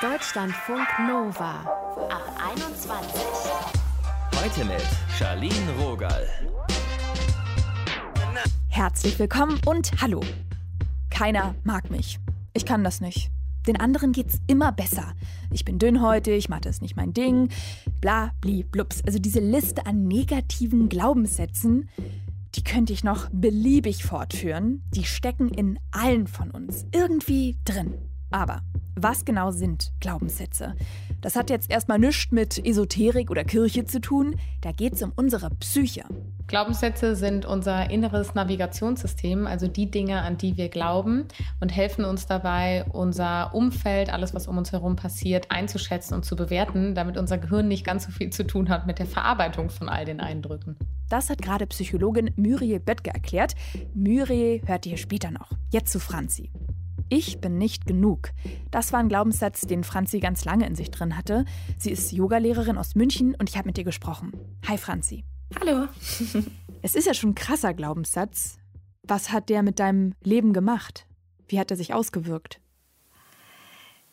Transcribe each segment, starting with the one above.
Deutschlandfunk Nova ab 21. Heute mit Charlene Rogal. Herzlich willkommen und hallo. Keiner mag mich. Ich kann das nicht. Den anderen geht's immer besser. Ich bin dünnhäutig, Mathe ist nicht mein Ding, bla, bli, blups. Also diese Liste an negativen Glaubenssätzen, die könnte ich noch beliebig fortführen. Die stecken in allen von uns irgendwie drin. Aber was genau sind Glaubenssätze? Das hat jetzt erstmal nichts mit Esoterik oder Kirche zu tun. Da geht es um unsere Psyche. Glaubenssätze sind unser inneres Navigationssystem, also die Dinge, an die wir glauben und helfen uns dabei, unser Umfeld, alles, was um uns herum passiert, einzuschätzen und zu bewerten, damit unser Gehirn nicht ganz so viel zu tun hat mit der Verarbeitung von all den Eindrücken. Das hat gerade Psychologin Muriel Böttger erklärt. Muriel hört ihr später noch. Jetzt zu Franzi. Ich bin nicht genug. Das war ein Glaubenssatz, den Franzi ganz lange in sich drin hatte. Sie ist Yogalehrerin aus München und ich habe mit ihr gesprochen. Hi Franzi. Hallo. es ist ja schon ein krasser Glaubenssatz. Was hat der mit deinem Leben gemacht? Wie hat er sich ausgewirkt?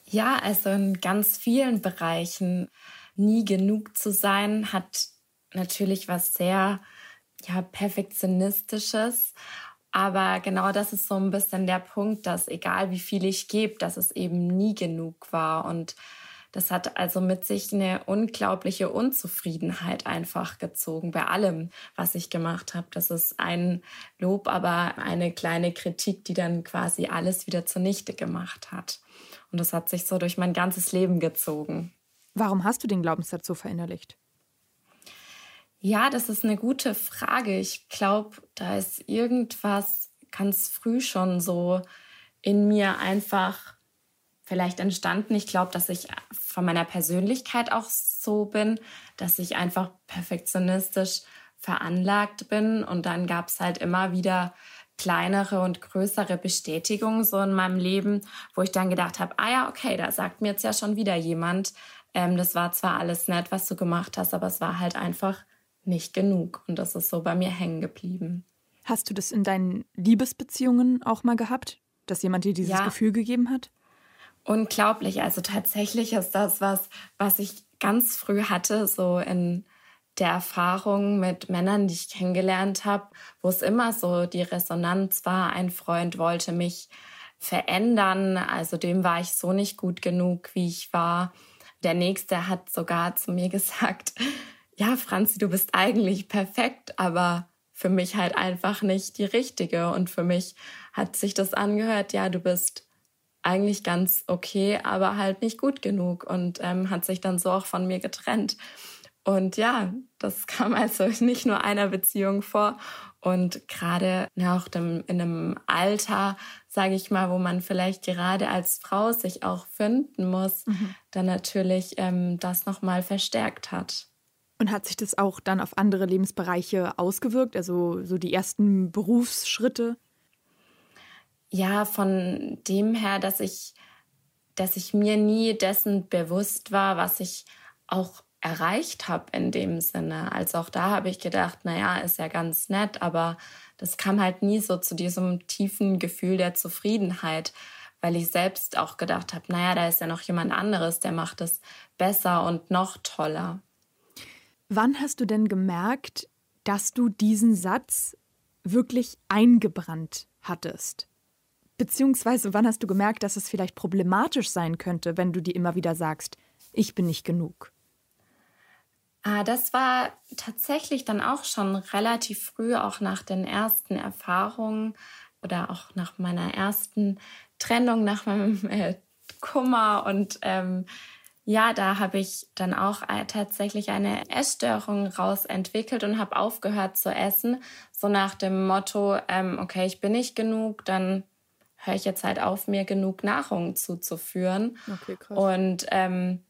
Ja, also in ganz vielen Bereichen nie genug zu sein hat natürlich was sehr ja perfektionistisches aber genau das ist so ein bisschen der Punkt, dass egal wie viel ich gebe, dass es eben nie genug war. Und das hat also mit sich eine unglaubliche Unzufriedenheit einfach gezogen bei allem, was ich gemacht habe. Das ist ein Lob, aber eine kleine Kritik, die dann quasi alles wieder zunichte gemacht hat. Und das hat sich so durch mein ganzes Leben gezogen. Warum hast du den Glaubenssatz so verinnerlicht? Ja, das ist eine gute Frage. Ich glaube, da ist irgendwas ganz früh schon so in mir einfach vielleicht entstanden. Ich glaube, dass ich von meiner Persönlichkeit auch so bin, dass ich einfach perfektionistisch veranlagt bin. Und dann gab es halt immer wieder kleinere und größere Bestätigungen so in meinem Leben, wo ich dann gedacht habe, ah ja, okay, da sagt mir jetzt ja schon wieder jemand, ähm, das war zwar alles nett, was du gemacht hast, aber es war halt einfach nicht genug. Und das ist so bei mir hängen geblieben. Hast du das in deinen Liebesbeziehungen auch mal gehabt, dass jemand dir dieses ja. Gefühl gegeben hat? Unglaublich. Also tatsächlich ist das was, was ich ganz früh hatte, so in der Erfahrung mit Männern, die ich kennengelernt habe, wo es immer so die Resonanz war, ein Freund wollte mich verändern, also dem war ich so nicht gut genug, wie ich war. Der nächste hat sogar zu mir gesagt, ja, Franzi, du bist eigentlich perfekt, aber für mich halt einfach nicht die richtige. Und für mich hat sich das angehört, ja, du bist eigentlich ganz okay, aber halt nicht gut genug und ähm, hat sich dann so auch von mir getrennt. Und ja, das kam also nicht nur einer Beziehung vor. Und gerade auch in einem Alter, sage ich mal, wo man vielleicht gerade als Frau sich auch finden muss, mhm. dann natürlich ähm, das nochmal verstärkt hat. Und hat sich das auch dann auf andere Lebensbereiche ausgewirkt, also so die ersten Berufsschritte? Ja, von dem her, dass ich, dass ich mir nie dessen bewusst war, was ich auch erreicht habe in dem Sinne. Also auch da habe ich gedacht, naja, ist ja ganz nett, aber das kam halt nie so zu diesem tiefen Gefühl der Zufriedenheit, weil ich selbst auch gedacht habe, naja, da ist ja noch jemand anderes, der macht es besser und noch toller. Wann hast du denn gemerkt, dass du diesen Satz wirklich eingebrannt hattest? Beziehungsweise wann hast du gemerkt, dass es vielleicht problematisch sein könnte, wenn du dir immer wieder sagst, ich bin nicht genug? Ah, das war tatsächlich dann auch schon relativ früh, auch nach den ersten Erfahrungen oder auch nach meiner ersten Trennung, nach meinem äh, Kummer und ähm, ja, da habe ich dann auch äh, tatsächlich eine Essstörung rausentwickelt und habe aufgehört zu essen. So nach dem Motto, ähm, okay, ich bin nicht genug, dann höre ich jetzt halt auf, mir genug Nahrung zuzuführen. Okay, krass. Und ähm,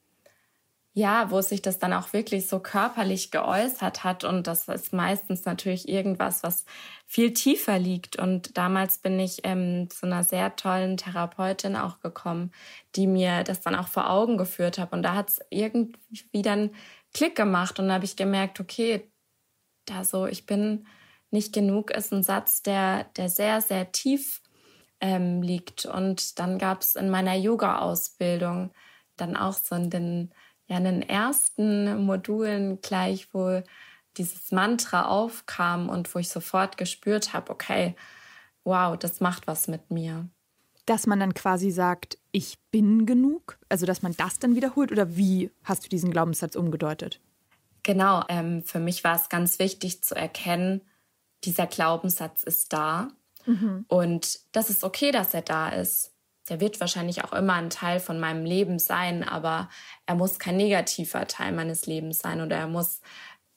ja, wo sich das dann auch wirklich so körperlich geäußert hat. Und das ist meistens natürlich irgendwas, was viel tiefer liegt. Und damals bin ich ähm, zu einer sehr tollen Therapeutin auch gekommen, die mir das dann auch vor Augen geführt hat. Und da hat es irgendwie dann Klick gemacht. Und da habe ich gemerkt, okay, da so, ich bin nicht genug, ist ein Satz, der, der sehr, sehr tief ähm, liegt. Und dann gab es in meiner Yoga-Ausbildung dann auch so in den, ja, in den ersten Modulen gleich, wo dieses Mantra aufkam und wo ich sofort gespürt habe, okay, wow, das macht was mit mir. Dass man dann quasi sagt, ich bin genug? Also, dass man das dann wiederholt? Oder wie hast du diesen Glaubenssatz umgedeutet? Genau, ähm, für mich war es ganz wichtig zu erkennen, dieser Glaubenssatz ist da. Mhm. Und das ist okay, dass er da ist. Der wird wahrscheinlich auch immer ein Teil von meinem Leben sein, aber er muss kein negativer Teil meines Lebens sein oder er muss,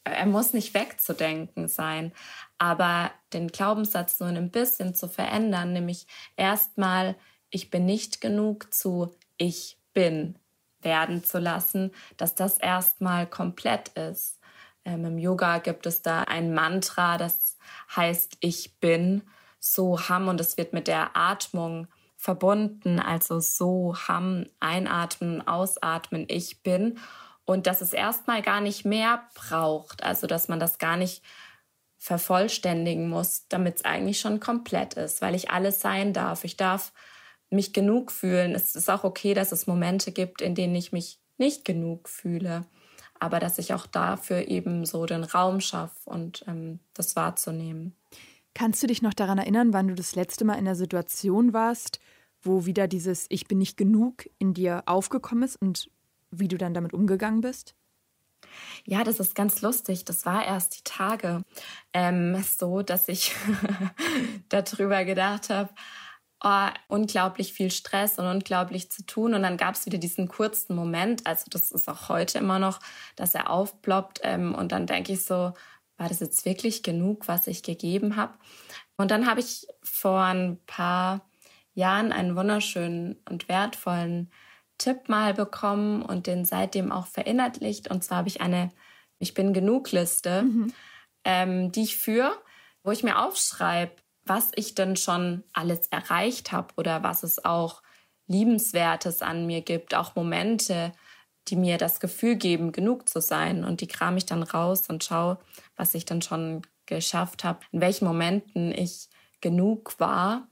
er muss nicht wegzudenken sein. Aber den Glaubenssatz nur ein bisschen zu verändern, nämlich erstmal, ich bin nicht genug zu ich bin werden zu lassen, dass das erstmal komplett ist. Ähm, Im Yoga gibt es da ein Mantra, das heißt ich bin so ham und es wird mit der Atmung verbunden, also so ham, einatmen, ausatmen, ich bin. Und dass es erstmal gar nicht mehr braucht, also dass man das gar nicht vervollständigen muss, damit es eigentlich schon komplett ist, weil ich alles sein darf. Ich darf mich genug fühlen. Es ist auch okay, dass es Momente gibt, in denen ich mich nicht genug fühle, aber dass ich auch dafür eben so den Raum schaffe und ähm, das wahrzunehmen. Kannst du dich noch daran erinnern, wann du das letzte Mal in der Situation warst, wo wieder dieses Ich bin nicht genug in dir aufgekommen ist und wie du dann damit umgegangen bist? Ja, das ist ganz lustig. Das war erst die Tage ähm, so, dass ich darüber gedacht habe, oh, unglaublich viel Stress und unglaublich zu tun. Und dann gab es wieder diesen kurzen Moment, also das ist auch heute immer noch, dass er aufploppt. Ähm, und dann denke ich so, war das jetzt wirklich genug, was ich gegeben habe? Und dann habe ich vor ein paar Jahren einen wunderschönen und wertvollen Tipp mal bekommen und den seitdem auch verinnerlicht. Und zwar habe ich eine Ich bin genug Liste, mhm. ähm, die ich führe, wo ich mir aufschreibe, was ich denn schon alles erreicht habe oder was es auch Liebenswertes an mir gibt, auch Momente, die mir das Gefühl geben, genug zu sein. Und die kram ich dann raus und schaue, was ich dann schon geschafft habe, in welchen Momenten ich genug war,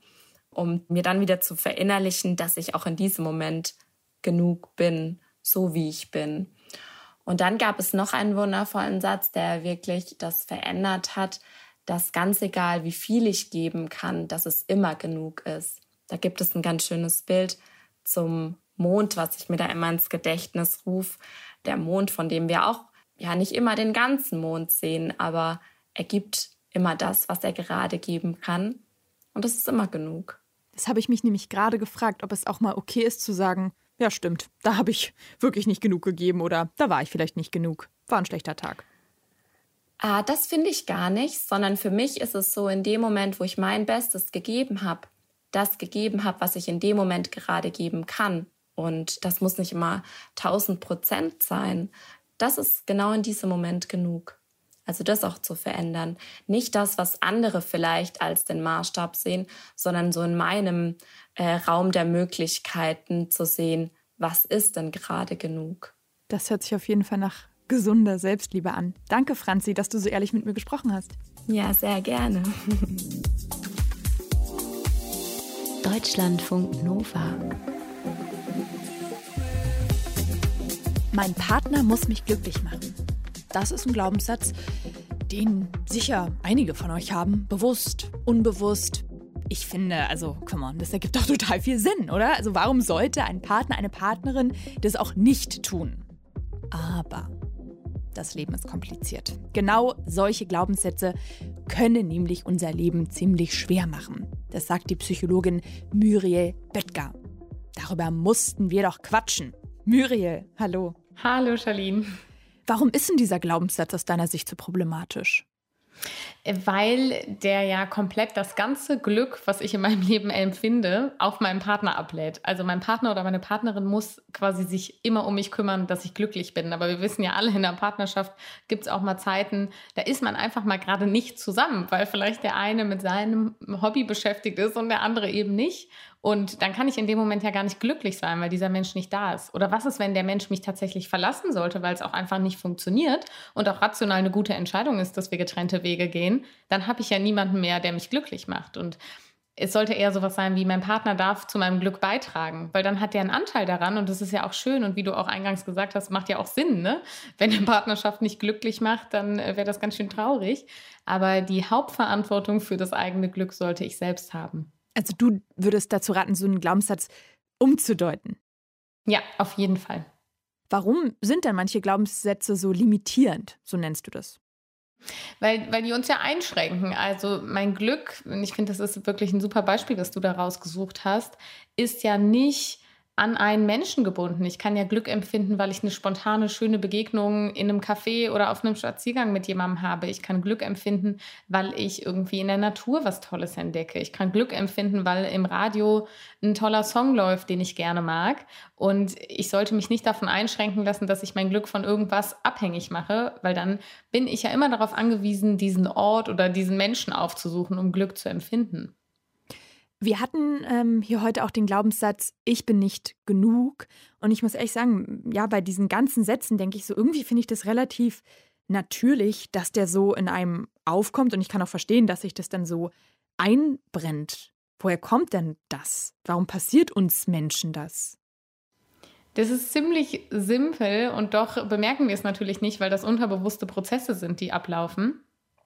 um mir dann wieder zu verinnerlichen, dass ich auch in diesem Moment genug bin, so wie ich bin. Und dann gab es noch einen wundervollen Satz, der wirklich das verändert hat, dass ganz egal, wie viel ich geben kann, dass es immer genug ist. Da gibt es ein ganz schönes Bild zum Mond, was ich mir da immer ins Gedächtnis rufe. Der Mond, von dem wir auch ja nicht immer den ganzen Mond sehen, aber er gibt immer das, was er gerade geben kann. Und es ist immer genug. Das habe ich mich nämlich gerade gefragt, ob es auch mal okay ist zu sagen, ja stimmt, da habe ich wirklich nicht genug gegeben oder da war ich vielleicht nicht genug. War ein schlechter Tag. Ah, das finde ich gar nicht, sondern für mich ist es so, in dem Moment, wo ich mein Bestes gegeben habe, das gegeben habe, was ich in dem Moment gerade geben kann. Und das muss nicht immer 1000 Prozent sein. Das ist genau in diesem Moment genug. Also das auch zu verändern. Nicht das, was andere vielleicht als den Maßstab sehen, sondern so in meinem äh, Raum der Möglichkeiten zu sehen, was ist denn gerade genug. Das hört sich auf jeden Fall nach gesunder Selbstliebe an. Danke, Franzi, dass du so ehrlich mit mir gesprochen hast. Ja, sehr gerne. Deutschlandfunk Nova. Mein Partner muss mich glücklich machen. Das ist ein Glaubenssatz, den sicher einige von euch haben, bewusst, unbewusst. Ich finde, also, come on, das ergibt doch total viel Sinn, oder? Also, warum sollte ein Partner, eine Partnerin das auch nicht tun? Aber das Leben ist kompliziert. Genau solche Glaubenssätze können nämlich unser Leben ziemlich schwer machen. Das sagt die Psychologin Muriel Böttger. Darüber mussten wir doch quatschen. Muriel, hallo. Hallo, Charlene. Warum ist denn dieser Glaubenssatz aus deiner Sicht so problematisch? Weil der ja komplett das ganze Glück, was ich in meinem Leben empfinde, auf meinen Partner ablädt. Also mein Partner oder meine Partnerin muss quasi sich immer um mich kümmern, dass ich glücklich bin. Aber wir wissen ja alle, in der Partnerschaft gibt es auch mal Zeiten, da ist man einfach mal gerade nicht zusammen, weil vielleicht der eine mit seinem Hobby beschäftigt ist und der andere eben nicht. Und dann kann ich in dem Moment ja gar nicht glücklich sein, weil dieser Mensch nicht da ist. Oder was ist, wenn der Mensch mich tatsächlich verlassen sollte, weil es auch einfach nicht funktioniert und auch rational eine gute Entscheidung ist, dass wir getrennte Wege gehen? Dann habe ich ja niemanden mehr, der mich glücklich macht. Und es sollte eher sowas sein wie, mein Partner darf zu meinem Glück beitragen, weil dann hat der einen Anteil daran und das ist ja auch schön und wie du auch eingangs gesagt hast, macht ja auch Sinn, ne? Wenn eine Partnerschaft nicht glücklich macht, dann äh, wäre das ganz schön traurig. Aber die Hauptverantwortung für das eigene Glück sollte ich selbst haben. Also du würdest dazu raten, so einen Glaubenssatz umzudeuten. Ja, auf jeden Fall. Warum sind denn manche Glaubenssätze so limitierend, so nennst du das? Weil, weil die uns ja einschränken. Also mein Glück, und ich finde, das ist wirklich ein super Beispiel, was du da rausgesucht hast, ist ja nicht an einen Menschen gebunden. Ich kann ja Glück empfinden, weil ich eine spontane, schöne Begegnung in einem Café oder auf einem Spaziergang mit jemandem habe. Ich kann Glück empfinden, weil ich irgendwie in der Natur was Tolles entdecke. Ich kann Glück empfinden, weil im Radio ein toller Song läuft, den ich gerne mag. Und ich sollte mich nicht davon einschränken lassen, dass ich mein Glück von irgendwas abhängig mache, weil dann bin ich ja immer darauf angewiesen, diesen Ort oder diesen Menschen aufzusuchen, um Glück zu empfinden. Wir hatten ähm, hier heute auch den Glaubenssatz, ich bin nicht genug. Und ich muss ehrlich sagen, ja, bei diesen ganzen Sätzen denke ich so, irgendwie finde ich das relativ natürlich, dass der so in einem aufkommt. Und ich kann auch verstehen, dass sich das dann so einbrennt. Woher kommt denn das? Warum passiert uns Menschen das? Das ist ziemlich simpel und doch bemerken wir es natürlich nicht, weil das unterbewusste Prozesse sind, die ablaufen.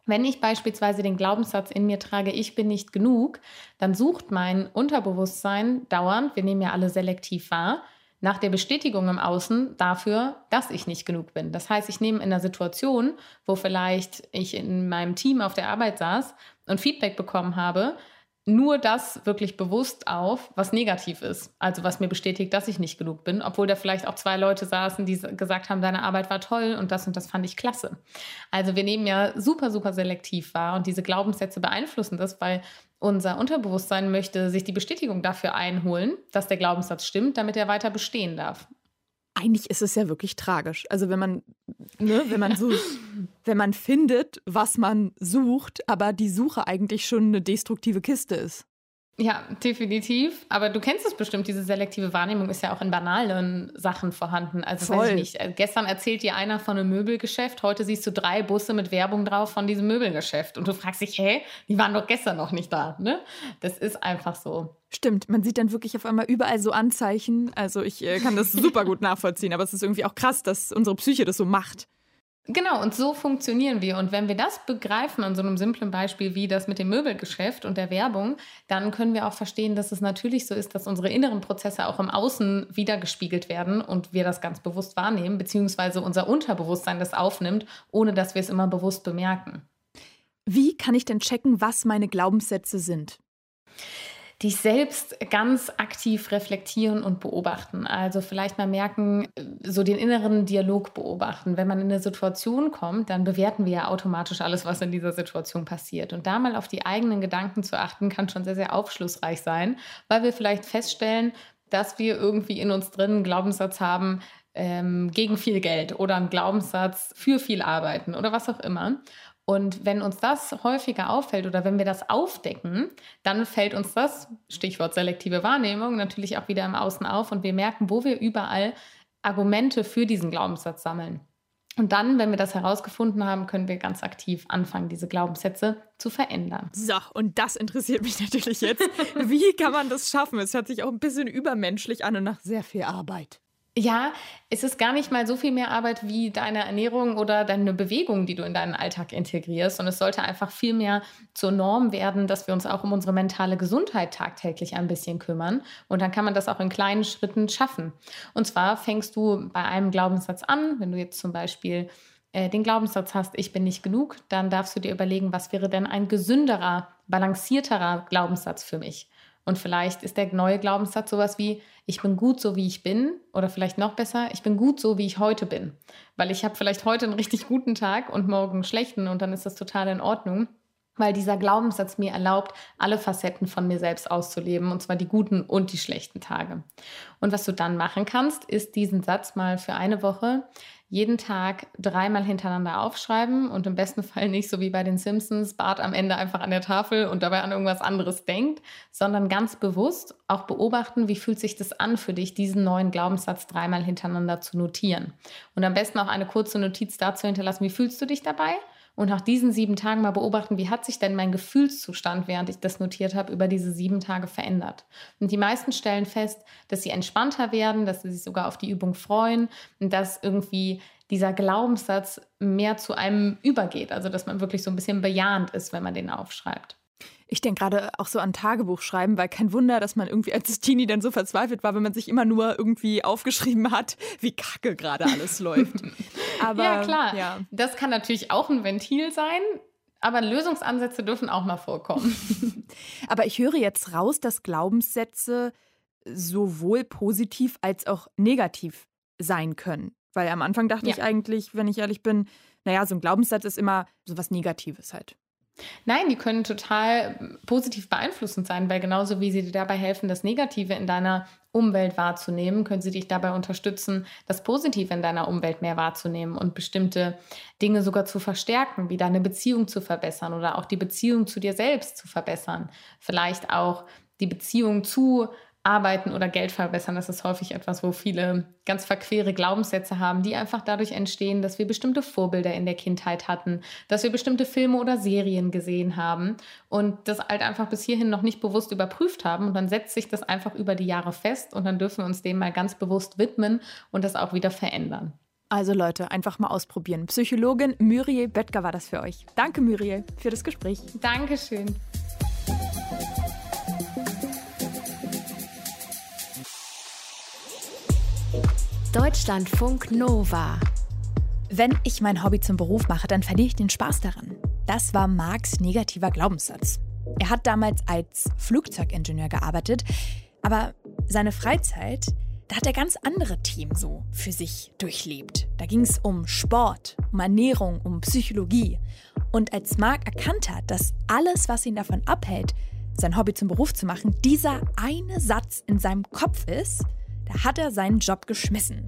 Wenn ich beispielsweise den Glaubenssatz in mir trage, ich bin nicht genug, dann sucht mein Unterbewusstsein dauernd, wir nehmen ja alle selektiv wahr, nach der Bestätigung im Außen dafür, dass ich nicht genug bin. Das heißt, ich nehme in einer Situation, wo vielleicht ich in meinem Team auf der Arbeit saß und Feedback bekommen habe, nur das wirklich bewusst auf, was negativ ist. Also was mir bestätigt, dass ich nicht genug bin, obwohl da vielleicht auch zwei Leute saßen, die gesagt haben, deine Arbeit war toll und das und das fand ich klasse. Also wir nehmen ja super, super selektiv wahr und diese Glaubenssätze beeinflussen das, weil unser Unterbewusstsein möchte sich die Bestätigung dafür einholen, dass der Glaubenssatz stimmt, damit er weiter bestehen darf eigentlich ist es ja wirklich tragisch. Also wenn man, ne, wenn man so, wenn man findet, was man sucht, aber die Suche eigentlich schon eine destruktive Kiste ist. Ja, definitiv. Aber du kennst es bestimmt, diese selektive Wahrnehmung ist ja auch in banalen Sachen vorhanden. Also Voll. weiß ich nicht. Äh, gestern erzählt dir einer von einem Möbelgeschäft, heute siehst du drei Busse mit Werbung drauf von diesem Möbelgeschäft. Und du fragst dich, hä, die waren doch gestern noch nicht da. Ne? Das ist einfach so. Stimmt, man sieht dann wirklich auf einmal überall so Anzeichen. Also ich äh, kann das super gut nachvollziehen, aber es ist irgendwie auch krass, dass unsere Psyche das so macht. Genau, und so funktionieren wir. Und wenn wir das begreifen an so einem simplen Beispiel wie das mit dem Möbelgeschäft und der Werbung, dann können wir auch verstehen, dass es natürlich so ist, dass unsere inneren Prozesse auch im Außen wiedergespiegelt werden und wir das ganz bewusst wahrnehmen, beziehungsweise unser Unterbewusstsein das aufnimmt, ohne dass wir es immer bewusst bemerken. Wie kann ich denn checken, was meine Glaubenssätze sind? Dich selbst ganz aktiv reflektieren und beobachten. Also vielleicht mal merken, so den inneren Dialog beobachten. Wenn man in eine Situation kommt, dann bewerten wir ja automatisch alles, was in dieser Situation passiert. Und da mal auf die eigenen Gedanken zu achten, kann schon sehr, sehr aufschlussreich sein, weil wir vielleicht feststellen, dass wir irgendwie in uns drin einen Glaubenssatz haben, ähm, gegen viel Geld oder einen Glaubenssatz für viel arbeiten oder was auch immer. Und wenn uns das häufiger auffällt oder wenn wir das aufdecken, dann fällt uns das, Stichwort selektive Wahrnehmung, natürlich auch wieder im Außen auf und wir merken, wo wir überall Argumente für diesen Glaubenssatz sammeln. Und dann, wenn wir das herausgefunden haben, können wir ganz aktiv anfangen, diese Glaubenssätze zu verändern. So, und das interessiert mich natürlich jetzt. Wie kann man das schaffen? Es hört sich auch ein bisschen übermenschlich an und nach sehr viel Arbeit. Ja, es ist gar nicht mal so viel mehr Arbeit wie deine Ernährung oder deine Bewegung, die du in deinen Alltag integrierst. Und es sollte einfach viel mehr zur Norm werden, dass wir uns auch um unsere mentale Gesundheit tagtäglich ein bisschen kümmern. Und dann kann man das auch in kleinen Schritten schaffen. Und zwar fängst du bei einem Glaubenssatz an, wenn du jetzt zum Beispiel äh, den Glaubenssatz hast, ich bin nicht genug, dann darfst du dir überlegen, was wäre denn ein gesünderer, balancierterer Glaubenssatz für mich. Und vielleicht ist der neue Glaubenssatz sowas wie, ich bin gut so, wie ich bin. Oder vielleicht noch besser, ich bin gut so, wie ich heute bin. Weil ich habe vielleicht heute einen richtig guten Tag und morgen einen schlechten und dann ist das total in Ordnung. Weil dieser Glaubenssatz mir erlaubt, alle Facetten von mir selbst auszuleben, und zwar die guten und die schlechten Tage. Und was du dann machen kannst, ist diesen Satz mal für eine Woche jeden Tag dreimal hintereinander aufschreiben und im besten Fall nicht so wie bei den Simpsons Bart am Ende einfach an der Tafel und dabei an irgendwas anderes denkt, sondern ganz bewusst auch beobachten, wie fühlt sich das an für dich, diesen neuen Glaubenssatz dreimal hintereinander zu notieren. Und am besten auch eine kurze Notiz dazu hinterlassen, wie fühlst du dich dabei und nach diesen sieben Tagen mal beobachten, wie hat sich denn mein Gefühlszustand, während ich das notiert habe, über diese sieben Tage verändert. Und die meisten stellen fest, dass sie entspannter werden, dass sie sich sogar auf die Übung freuen und dass irgendwie dieser Glaubenssatz mehr zu einem übergeht. Also dass man wirklich so ein bisschen bejahend ist, wenn man den aufschreibt. Ich denke gerade auch so an Tagebuch schreiben, weil kein Wunder, dass man irgendwie als Teenie dann so verzweifelt war, wenn man sich immer nur irgendwie aufgeschrieben hat, wie kacke gerade alles läuft. Aber, ja, klar. Ja. Das kann natürlich auch ein Ventil sein. Aber Lösungsansätze dürfen auch mal vorkommen. aber ich höre jetzt raus, dass Glaubenssätze sowohl positiv als auch negativ sein können. Weil am Anfang dachte ja. ich eigentlich, wenn ich ehrlich bin, naja, so ein Glaubenssatz ist immer so was Negatives halt. Nein, die können total positiv beeinflussend sein, weil genauso wie sie dir dabei helfen, das Negative in deiner Umwelt wahrzunehmen, können sie dich dabei unterstützen, das Positive in deiner Umwelt mehr wahrzunehmen und bestimmte Dinge sogar zu verstärken, wie deine Beziehung zu verbessern oder auch die Beziehung zu dir selbst zu verbessern. Vielleicht auch die Beziehung zu Arbeiten oder Geld verbessern, das ist häufig etwas, wo viele ganz verquere Glaubenssätze haben, die einfach dadurch entstehen, dass wir bestimmte Vorbilder in der Kindheit hatten, dass wir bestimmte Filme oder Serien gesehen haben und das halt einfach bis hierhin noch nicht bewusst überprüft haben. Und dann setzt sich das einfach über die Jahre fest und dann dürfen wir uns dem mal ganz bewusst widmen und das auch wieder verändern. Also Leute, einfach mal ausprobieren. Psychologin Muriel Böttger war das für euch. Danke Muriel für das Gespräch. Dankeschön. Deutschlandfunk Nova. Wenn ich mein Hobby zum Beruf mache, dann verliere ich den Spaß daran. Das war Marks negativer Glaubenssatz. Er hat damals als Flugzeugingenieur gearbeitet, aber seine Freizeit, da hat er ganz andere Themen so für sich durchlebt. Da ging es um Sport, um Ernährung, um Psychologie. Und als Mark erkannt hat, dass alles, was ihn davon abhält, sein Hobby zum Beruf zu machen, dieser eine Satz in seinem Kopf ist, hat er seinen Job geschmissen.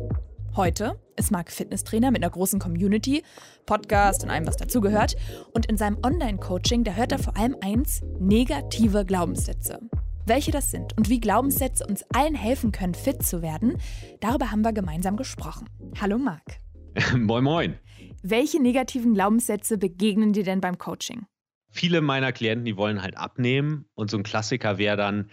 Heute ist Marc Fitnesstrainer mit einer großen Community, Podcast und allem, was dazugehört. Und in seinem Online-Coaching, da hört er vor allem eins, negative Glaubenssätze. Welche das sind und wie Glaubenssätze uns allen helfen können, fit zu werden, darüber haben wir gemeinsam gesprochen. Hallo Marc. moin, moin. Welche negativen Glaubenssätze begegnen dir denn beim Coaching? Viele meiner Klienten, die wollen halt abnehmen und so ein Klassiker wäre dann,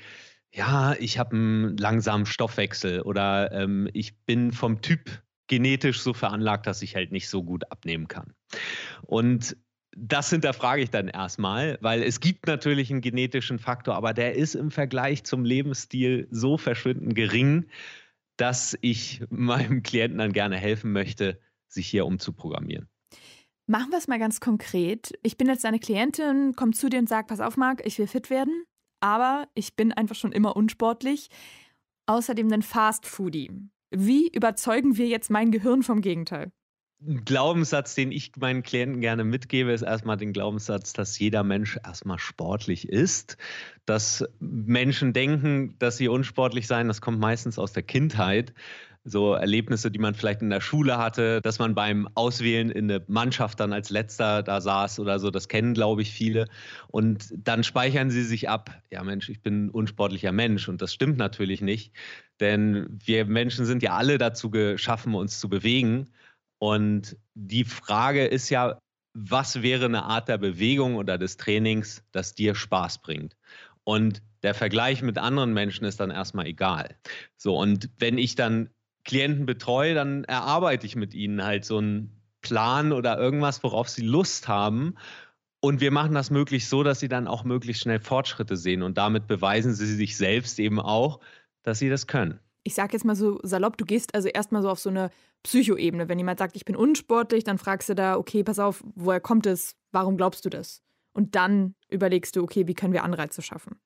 ja, ich habe einen langsamen Stoffwechsel oder ähm, ich bin vom Typ genetisch so veranlagt, dass ich halt nicht so gut abnehmen kann. Und das hinterfrage ich dann erstmal, weil es gibt natürlich einen genetischen Faktor, aber der ist im Vergleich zum Lebensstil so verschwindend gering, dass ich meinem Klienten dann gerne helfen möchte, sich hier umzuprogrammieren. Machen wir es mal ganz konkret. Ich bin jetzt deine Klientin, komm zu dir und sag, pass auf, Marc, ich will fit werden aber ich bin einfach schon immer unsportlich. Außerdem ein Fast Foodie. Wie überzeugen wir jetzt mein Gehirn vom Gegenteil? Ein Glaubenssatz, den ich meinen Klienten gerne mitgebe, ist erstmal den Glaubenssatz, dass jeder Mensch erstmal sportlich ist. Dass Menschen denken, dass sie unsportlich seien, das kommt meistens aus der Kindheit so Erlebnisse, die man vielleicht in der Schule hatte, dass man beim Auswählen in eine Mannschaft dann als letzter da saß oder so, das kennen, glaube ich, viele. Und dann speichern sie sich ab, ja Mensch, ich bin ein unsportlicher Mensch und das stimmt natürlich nicht, denn wir Menschen sind ja alle dazu geschaffen, uns zu bewegen. Und die Frage ist ja, was wäre eine Art der Bewegung oder des Trainings, das dir Spaß bringt? Und der Vergleich mit anderen Menschen ist dann erstmal egal. So, und wenn ich dann Klienten betreue, dann erarbeite ich mit ihnen halt so einen Plan oder irgendwas, worauf sie Lust haben. Und wir machen das möglichst so, dass sie dann auch möglichst schnell Fortschritte sehen. Und damit beweisen sie sich selbst eben auch, dass sie das können. Ich sage jetzt mal so salopp, du gehst also erstmal so auf so eine Psychoebene. Wenn jemand sagt, ich bin unsportlich, dann fragst du da, okay, pass auf, woher kommt es? Warum glaubst du das? Und dann überlegst du, okay, wie können wir Anreize schaffen?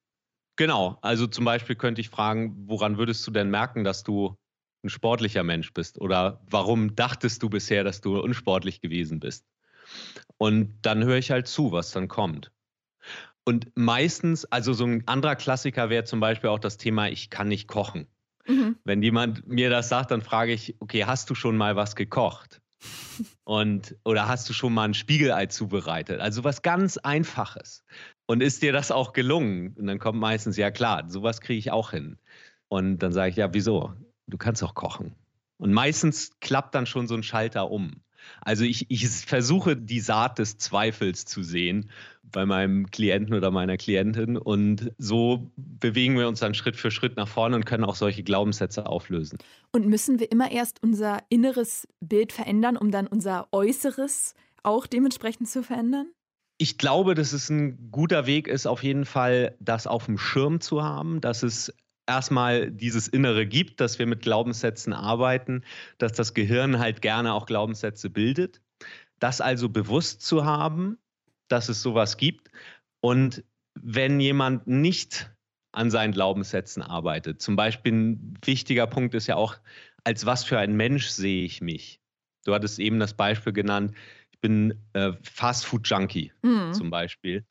Genau, also zum Beispiel könnte ich fragen, woran würdest du denn merken, dass du ein sportlicher Mensch bist oder warum dachtest du bisher, dass du unsportlich gewesen bist? Und dann höre ich halt zu, was dann kommt. Und meistens, also so ein anderer Klassiker wäre zum Beispiel auch das Thema, ich kann nicht kochen. Mhm. Wenn jemand mir das sagt, dann frage ich, okay, hast du schon mal was gekocht? Und, oder hast du schon mal ein Spiegelei zubereitet? Also was ganz Einfaches. Und ist dir das auch gelungen? Und dann kommt meistens, ja klar, sowas kriege ich auch hin. Und dann sage ich, ja, wieso? Du kannst auch kochen. Und meistens klappt dann schon so ein Schalter um. Also ich, ich versuche die Saat des Zweifels zu sehen bei meinem Klienten oder meiner Klientin und so bewegen wir uns dann Schritt für Schritt nach vorne und können auch solche Glaubenssätze auflösen. Und müssen wir immer erst unser inneres Bild verändern, um dann unser Äußeres auch dementsprechend zu verändern? Ich glaube, dass es ein guter Weg ist, auf jeden Fall das auf dem Schirm zu haben, dass es erstmal dieses Innere gibt, dass wir mit Glaubenssätzen arbeiten, dass das Gehirn halt gerne auch Glaubenssätze bildet. Das also bewusst zu haben, dass es sowas gibt. Und wenn jemand nicht an seinen Glaubenssätzen arbeitet, zum Beispiel ein wichtiger Punkt ist ja auch, als was für ein Mensch sehe ich mich? Du hattest eben das Beispiel genannt, ich bin äh, Fastfood-Junkie mhm. zum Beispiel.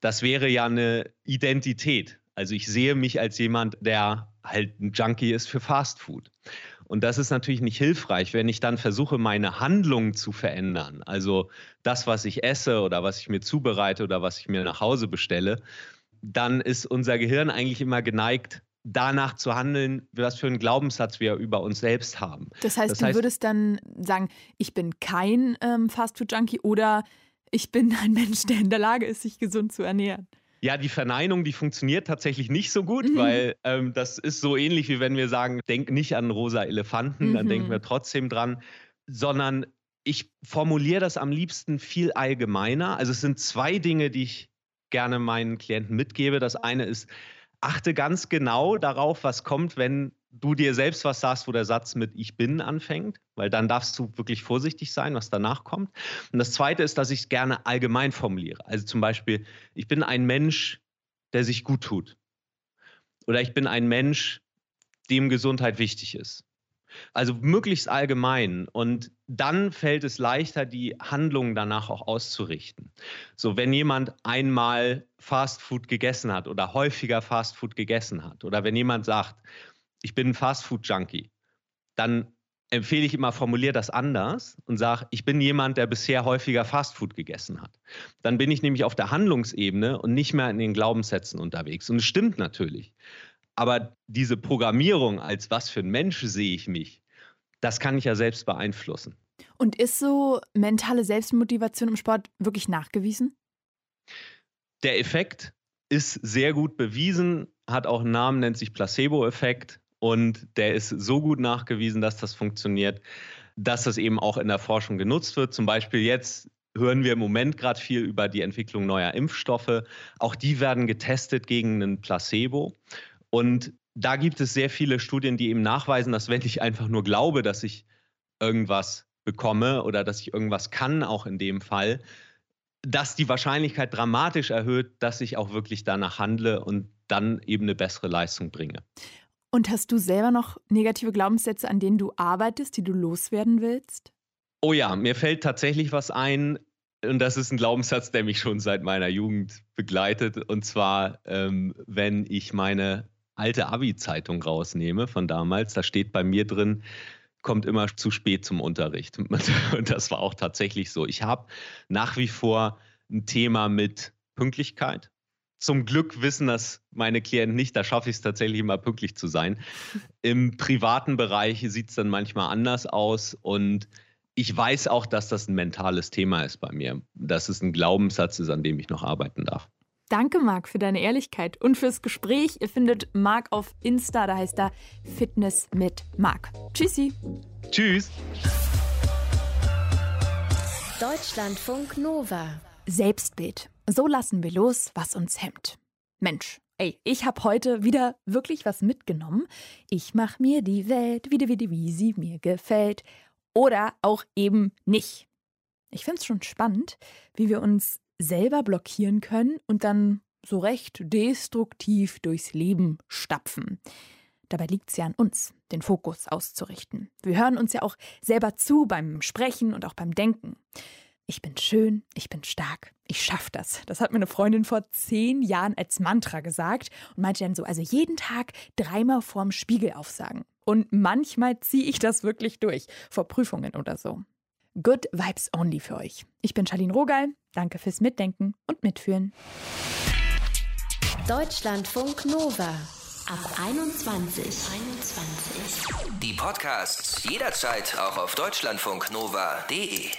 Das wäre ja eine Identität. Also ich sehe mich als jemand, der halt ein Junkie ist für Fastfood. Und das ist natürlich nicht hilfreich, wenn ich dann versuche, meine Handlungen zu verändern. Also das, was ich esse oder was ich mir zubereite oder was ich mir nach Hause bestelle, dann ist unser Gehirn eigentlich immer geneigt, danach zu handeln, was für einen Glaubenssatz wir über uns selbst haben. Das heißt, das du heißt, würdest dann sagen, ich bin kein ähm, Fastfood-Junkie oder ich bin ein Mensch, der in der Lage ist, sich gesund zu ernähren. Ja, die Verneinung, die funktioniert tatsächlich nicht so gut, mhm. weil ähm, das ist so ähnlich wie wenn wir sagen, denk nicht an rosa Elefanten, mhm. dann denken wir mhm. trotzdem dran, sondern ich formuliere das am liebsten viel allgemeiner. Also es sind zwei Dinge, die ich gerne meinen Klienten mitgebe. Das eine ist, achte ganz genau darauf, was kommt, wenn du dir selbst was sagst, wo der Satz mit Ich bin anfängt, weil dann darfst du wirklich vorsichtig sein, was danach kommt. Und das Zweite ist, dass ich es gerne allgemein formuliere. Also zum Beispiel, ich bin ein Mensch, der sich gut tut. Oder ich bin ein Mensch, dem Gesundheit wichtig ist. Also möglichst allgemein. Und dann fällt es leichter, die Handlungen danach auch auszurichten. So, wenn jemand einmal Fastfood gegessen hat oder häufiger Fastfood gegessen hat oder wenn jemand sagt, ich bin ein Fastfood-Junkie, dann empfehle ich immer, formuliere das anders und sage, ich bin jemand, der bisher häufiger Fastfood gegessen hat. Dann bin ich nämlich auf der Handlungsebene und nicht mehr in den Glaubenssätzen unterwegs. Und es stimmt natürlich. Aber diese Programmierung als was für ein Mensch sehe ich mich, das kann ich ja selbst beeinflussen. Und ist so mentale Selbstmotivation im Sport wirklich nachgewiesen? Der Effekt ist sehr gut bewiesen, hat auch einen Namen, nennt sich Placebo-Effekt. Und der ist so gut nachgewiesen, dass das funktioniert, dass das eben auch in der Forschung genutzt wird. Zum Beispiel jetzt hören wir im Moment gerade viel über die Entwicklung neuer Impfstoffe. Auch die werden getestet gegen einen Placebo. Und da gibt es sehr viele Studien, die eben nachweisen, dass wenn ich einfach nur glaube, dass ich irgendwas bekomme oder dass ich irgendwas kann, auch in dem Fall, dass die Wahrscheinlichkeit dramatisch erhöht, dass ich auch wirklich danach handle und dann eben eine bessere Leistung bringe. Und hast du selber noch negative Glaubenssätze, an denen du arbeitest, die du loswerden willst? Oh ja, mir fällt tatsächlich was ein. Und das ist ein Glaubenssatz, der mich schon seit meiner Jugend begleitet. Und zwar, ähm, wenn ich meine alte Abi-Zeitung rausnehme von damals, da steht bei mir drin, kommt immer zu spät zum Unterricht. Und das war auch tatsächlich so. Ich habe nach wie vor ein Thema mit Pünktlichkeit zum Glück wissen das meine Klienten nicht. Da schaffe ich es tatsächlich immer pünktlich zu sein. Im privaten Bereich sieht es dann manchmal anders aus und ich weiß auch, dass das ein mentales Thema ist bei mir, dass es ein Glaubenssatz ist, an dem ich noch arbeiten darf. Danke, Marc, für deine Ehrlichkeit und fürs Gespräch. Ihr findet Marc auf Insta, da heißt er Fitness mit Marc. Tschüssi. Tschüss. Deutschlandfunk Nova. Selbstbild. So lassen wir los, was uns hemmt. Mensch, ey, ich habe heute wieder wirklich was mitgenommen. Ich mache mir die Welt wieder, wieder, wie sie mir gefällt. Oder auch eben nicht. Ich finde es schon spannend, wie wir uns selber blockieren können und dann so recht destruktiv durchs Leben stapfen. Dabei liegt es ja an uns, den Fokus auszurichten. Wir hören uns ja auch selber zu beim Sprechen und auch beim Denken ich bin schön, ich bin stark, ich schaffe das. Das hat mir eine Freundin vor zehn Jahren als Mantra gesagt und meinte dann so, also jeden Tag dreimal vorm Spiegel aufsagen. Und manchmal ziehe ich das wirklich durch, vor Prüfungen oder so. Good Vibes Only für euch. Ich bin Charlene Rogal, danke fürs Mitdenken und Mitführen. Deutschlandfunk Nova Ab 21. 21. Die Podcasts jederzeit auch auf deutschlandfunknova.de.